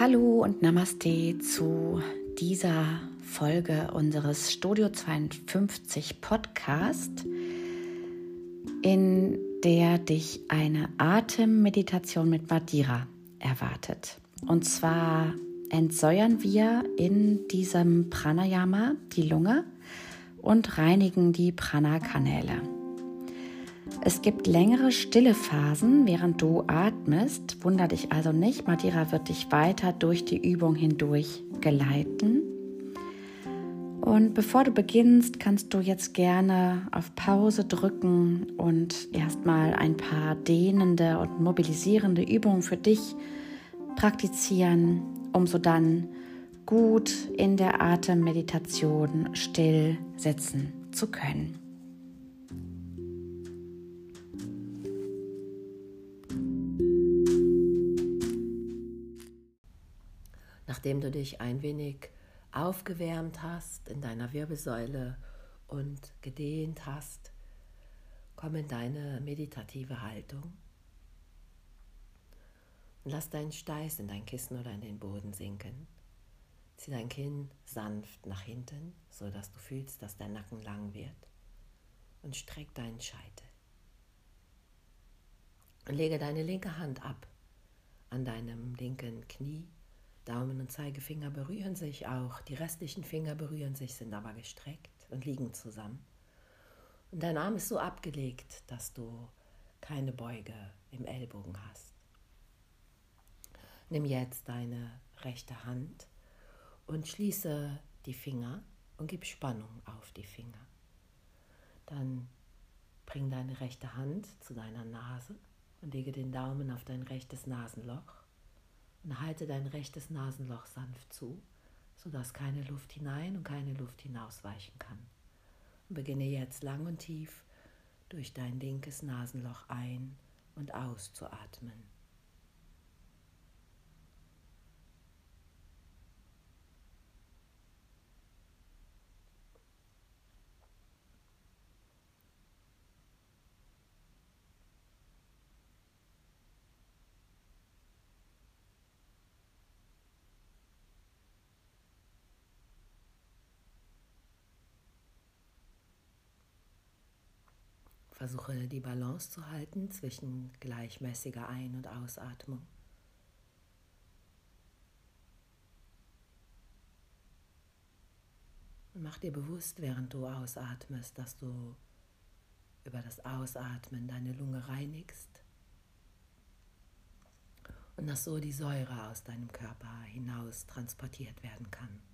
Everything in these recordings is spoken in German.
Hallo und Namaste zu dieser Folge unseres Studio 52 Podcast, in der dich eine Atemmeditation mit Madira erwartet. Und zwar entsäuern wir in diesem Pranayama die Lunge und reinigen die Prana-Kanäle. Es gibt längere stille Phasen, während du atmest. Wunder dich also nicht. Madeira wird dich weiter durch die Übung hindurch geleiten. Und bevor du beginnst, kannst du jetzt gerne auf Pause drücken und erstmal ein paar dehnende und mobilisierende Übungen für dich praktizieren, um so dann gut in der Atemmeditation still sitzen zu können. Nachdem du dich ein wenig aufgewärmt hast in deiner Wirbelsäule und gedehnt hast, komm in deine meditative Haltung und lass deinen Steiß in dein Kissen oder in den Boden sinken. Zieh dein Kinn sanft nach hinten, so dass du fühlst, dass dein Nacken lang wird und streck deinen Scheitel. Und lege deine linke Hand ab an deinem linken Knie Daumen und Zeigefinger berühren sich auch, die restlichen Finger berühren sich, sind aber gestreckt und liegen zusammen. Und dein Arm ist so abgelegt, dass du keine Beuge im Ellbogen hast. Nimm jetzt deine rechte Hand und schließe die Finger und gib Spannung auf die Finger. Dann bring deine rechte Hand zu deiner Nase und lege den Daumen auf dein rechtes Nasenloch und halte dein rechtes Nasenloch sanft zu, sodass keine Luft hinein und keine Luft hinausweichen kann. Und beginne jetzt lang und tief durch dein linkes Nasenloch ein und auszuatmen. Versuche die Balance zu halten zwischen gleichmäßiger Ein- und Ausatmung. Und mach dir bewusst, während du ausatmest, dass du über das Ausatmen deine Lunge reinigst und dass so die Säure aus deinem Körper hinaus transportiert werden kann.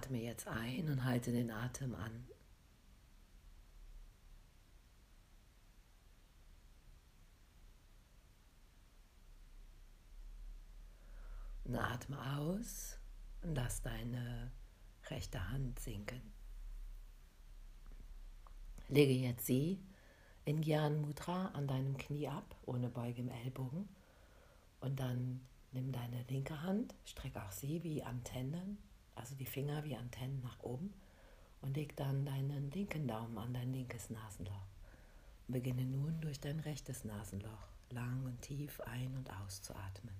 Atme jetzt ein und halte den Atem an. Und atme aus und lass deine rechte Hand sinken. Lege jetzt sie in Gyan Mudra an deinem Knie ab, ohne Beuge im Ellbogen. Und dann nimm deine linke Hand, streck auch sie wie Antennen, also die Finger wie Antennen nach oben und leg dann deinen linken Daumen an dein linkes Nasenloch. Beginne nun durch dein rechtes Nasenloch lang und tief ein- und auszuatmen.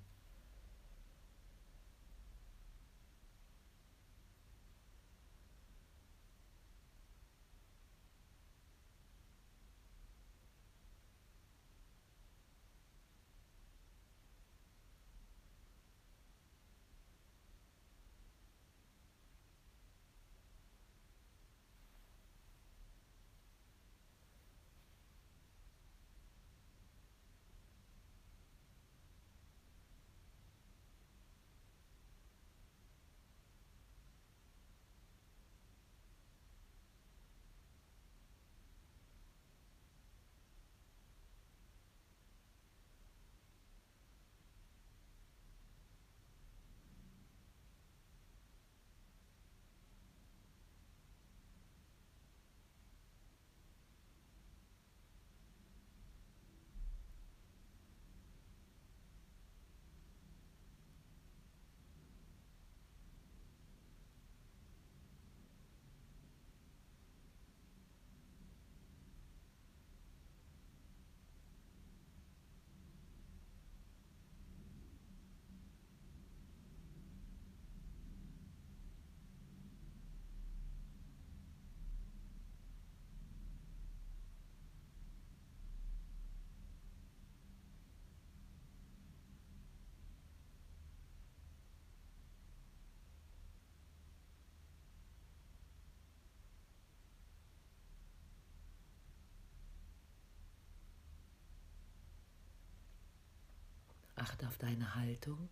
Achte auf deine Haltung,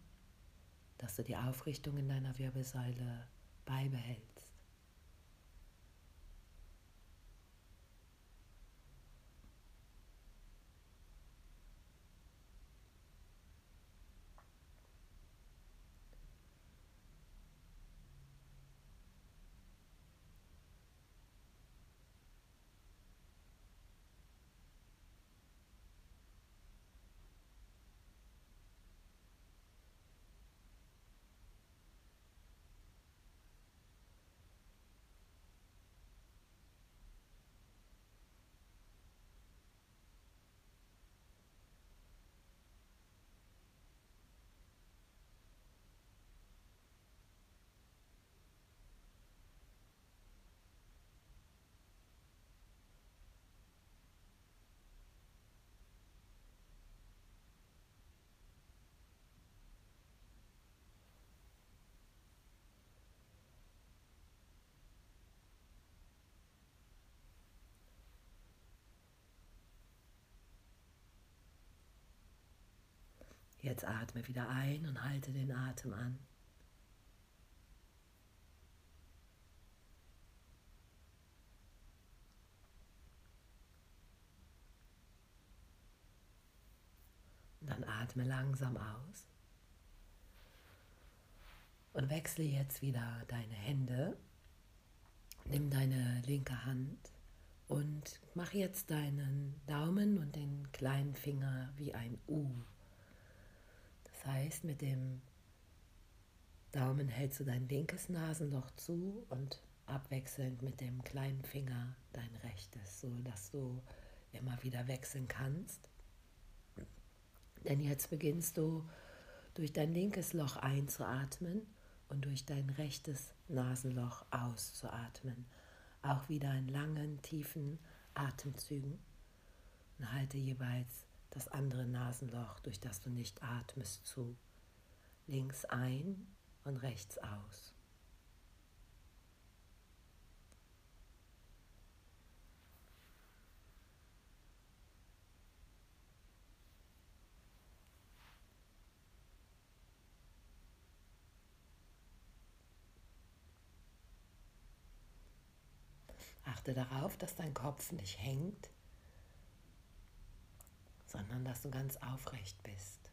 dass du die Aufrichtung in deiner Wirbelsäule beibehältst. Jetzt atme wieder ein und halte den Atem an. Dann atme langsam aus. Und wechsle jetzt wieder deine Hände. Nimm deine linke Hand und mach jetzt deinen Daumen und den kleinen Finger wie ein U das heißt, mit dem Daumen hältst du dein linkes Nasenloch zu und abwechselnd mit dem kleinen Finger dein rechtes, so dass du immer wieder wechseln kannst. Denn jetzt beginnst du durch dein linkes Loch einzuatmen und durch dein rechtes Nasenloch auszuatmen. Auch wieder in langen, tiefen Atemzügen. Und halte jeweils das andere Nasenloch, durch das du nicht atmest, zu. Links ein und rechts aus. achte darauf, dass dein Kopf nicht hängt, sondern dass du ganz aufrecht bist.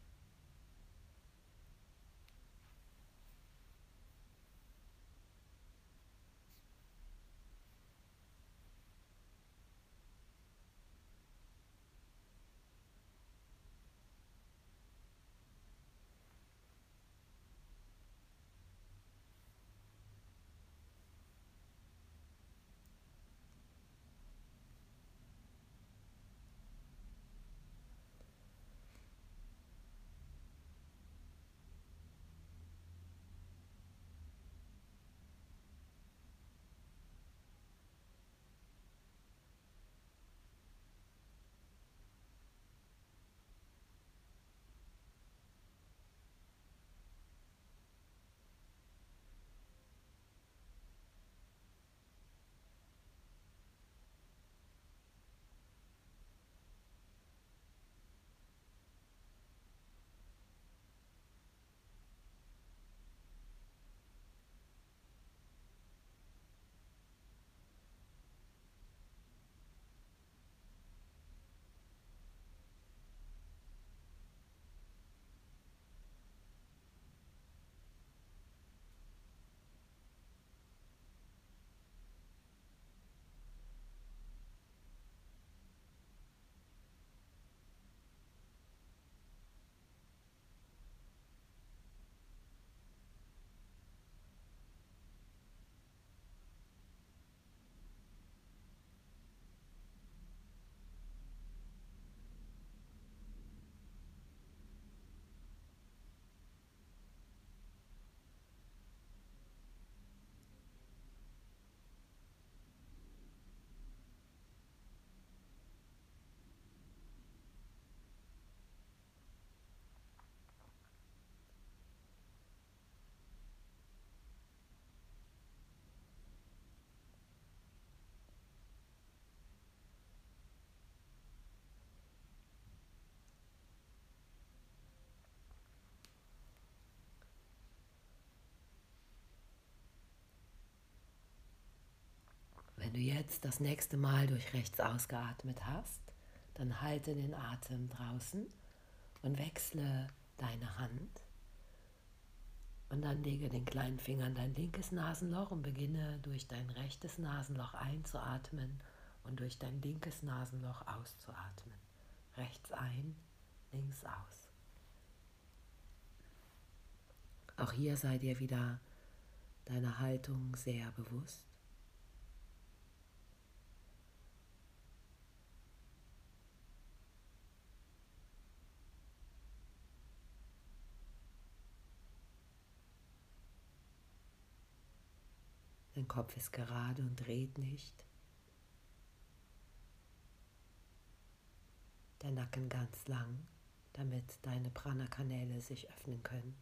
Du jetzt das nächste Mal durch rechts ausgeatmet hast, dann halte den Atem draußen und wechsle deine Hand. Und dann lege den kleinen Finger in dein linkes Nasenloch und beginne durch dein rechtes Nasenloch einzuatmen und durch dein linkes Nasenloch auszuatmen. Rechts ein, links aus. Auch hier sei dir wieder deine Haltung sehr bewusst. Dein Kopf ist gerade und dreht nicht. Der Nacken ganz lang, damit deine Prana-Kanäle sich öffnen können.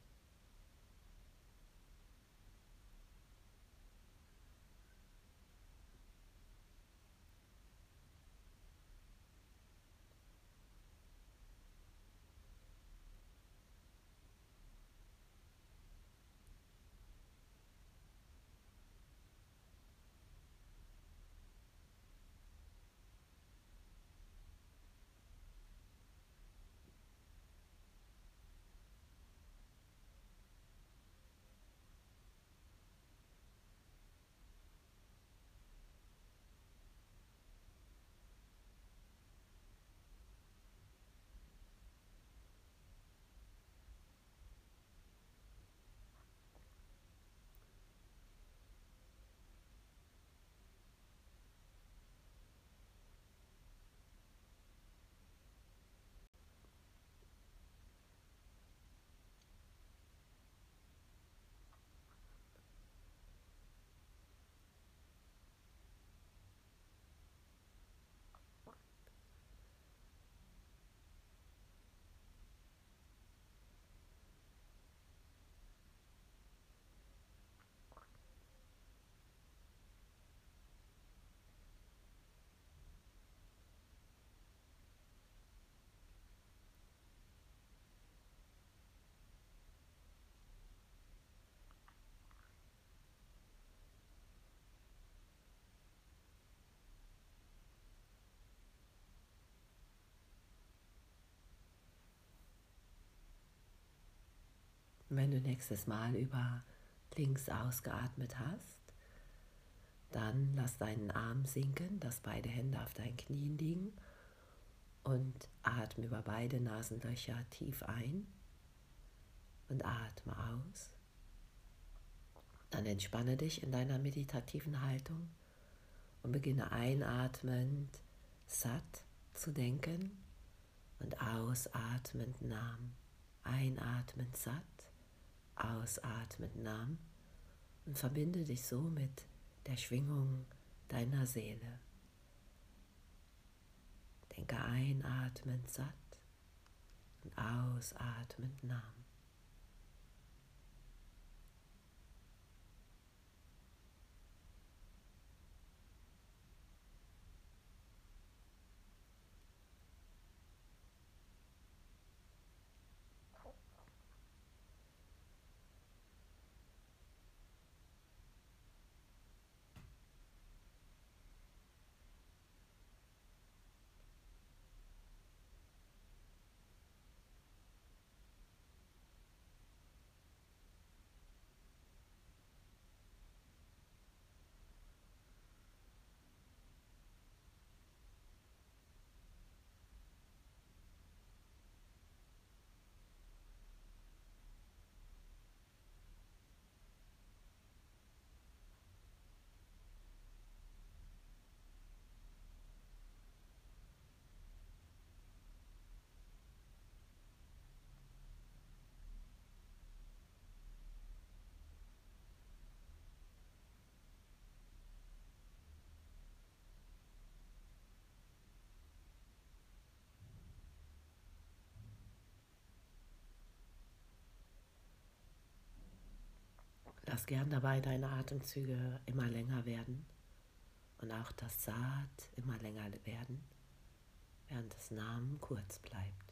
Und wenn du nächstes Mal über links ausgeatmet hast, dann lass deinen Arm sinken, dass beide Hände auf deinen Knien liegen und atme über beide Nasenlöcher tief ein und atme aus. Dann entspanne dich in deiner meditativen Haltung und beginne einatmend satt zu denken und ausatmend nahm. Einatmend satt, ausatmend nahm und verbinde dich so mit der Schwingung deiner Seele. Denke einatmend satt und ausatmend nahm. Lass gern dabei deine Atemzüge immer länger werden und auch das Saat immer länger werden, während das Namen kurz bleibt.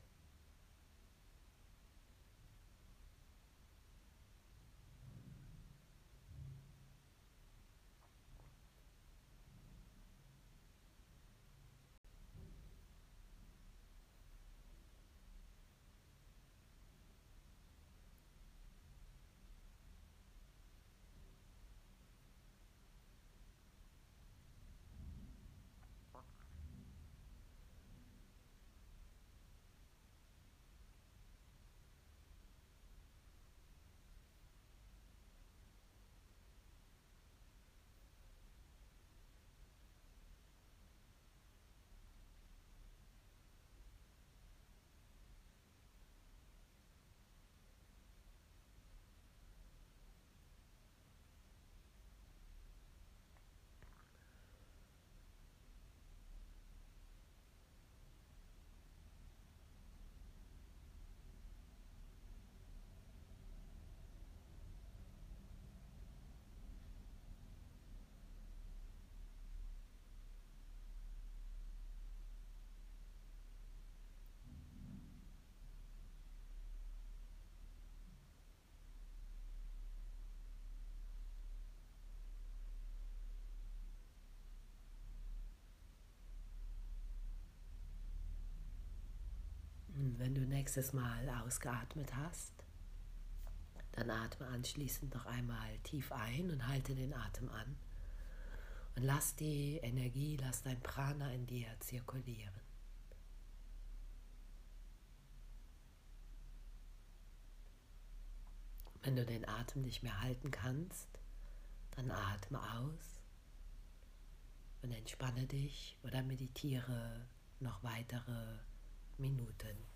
Wenn du nächstes Mal ausgeatmet hast, dann atme anschließend noch einmal tief ein und halte den Atem an. Und lass die Energie, lass dein Prana in dir zirkulieren. Wenn du den Atem nicht mehr halten kannst, dann atme aus und entspanne dich oder meditiere noch weitere Minuten.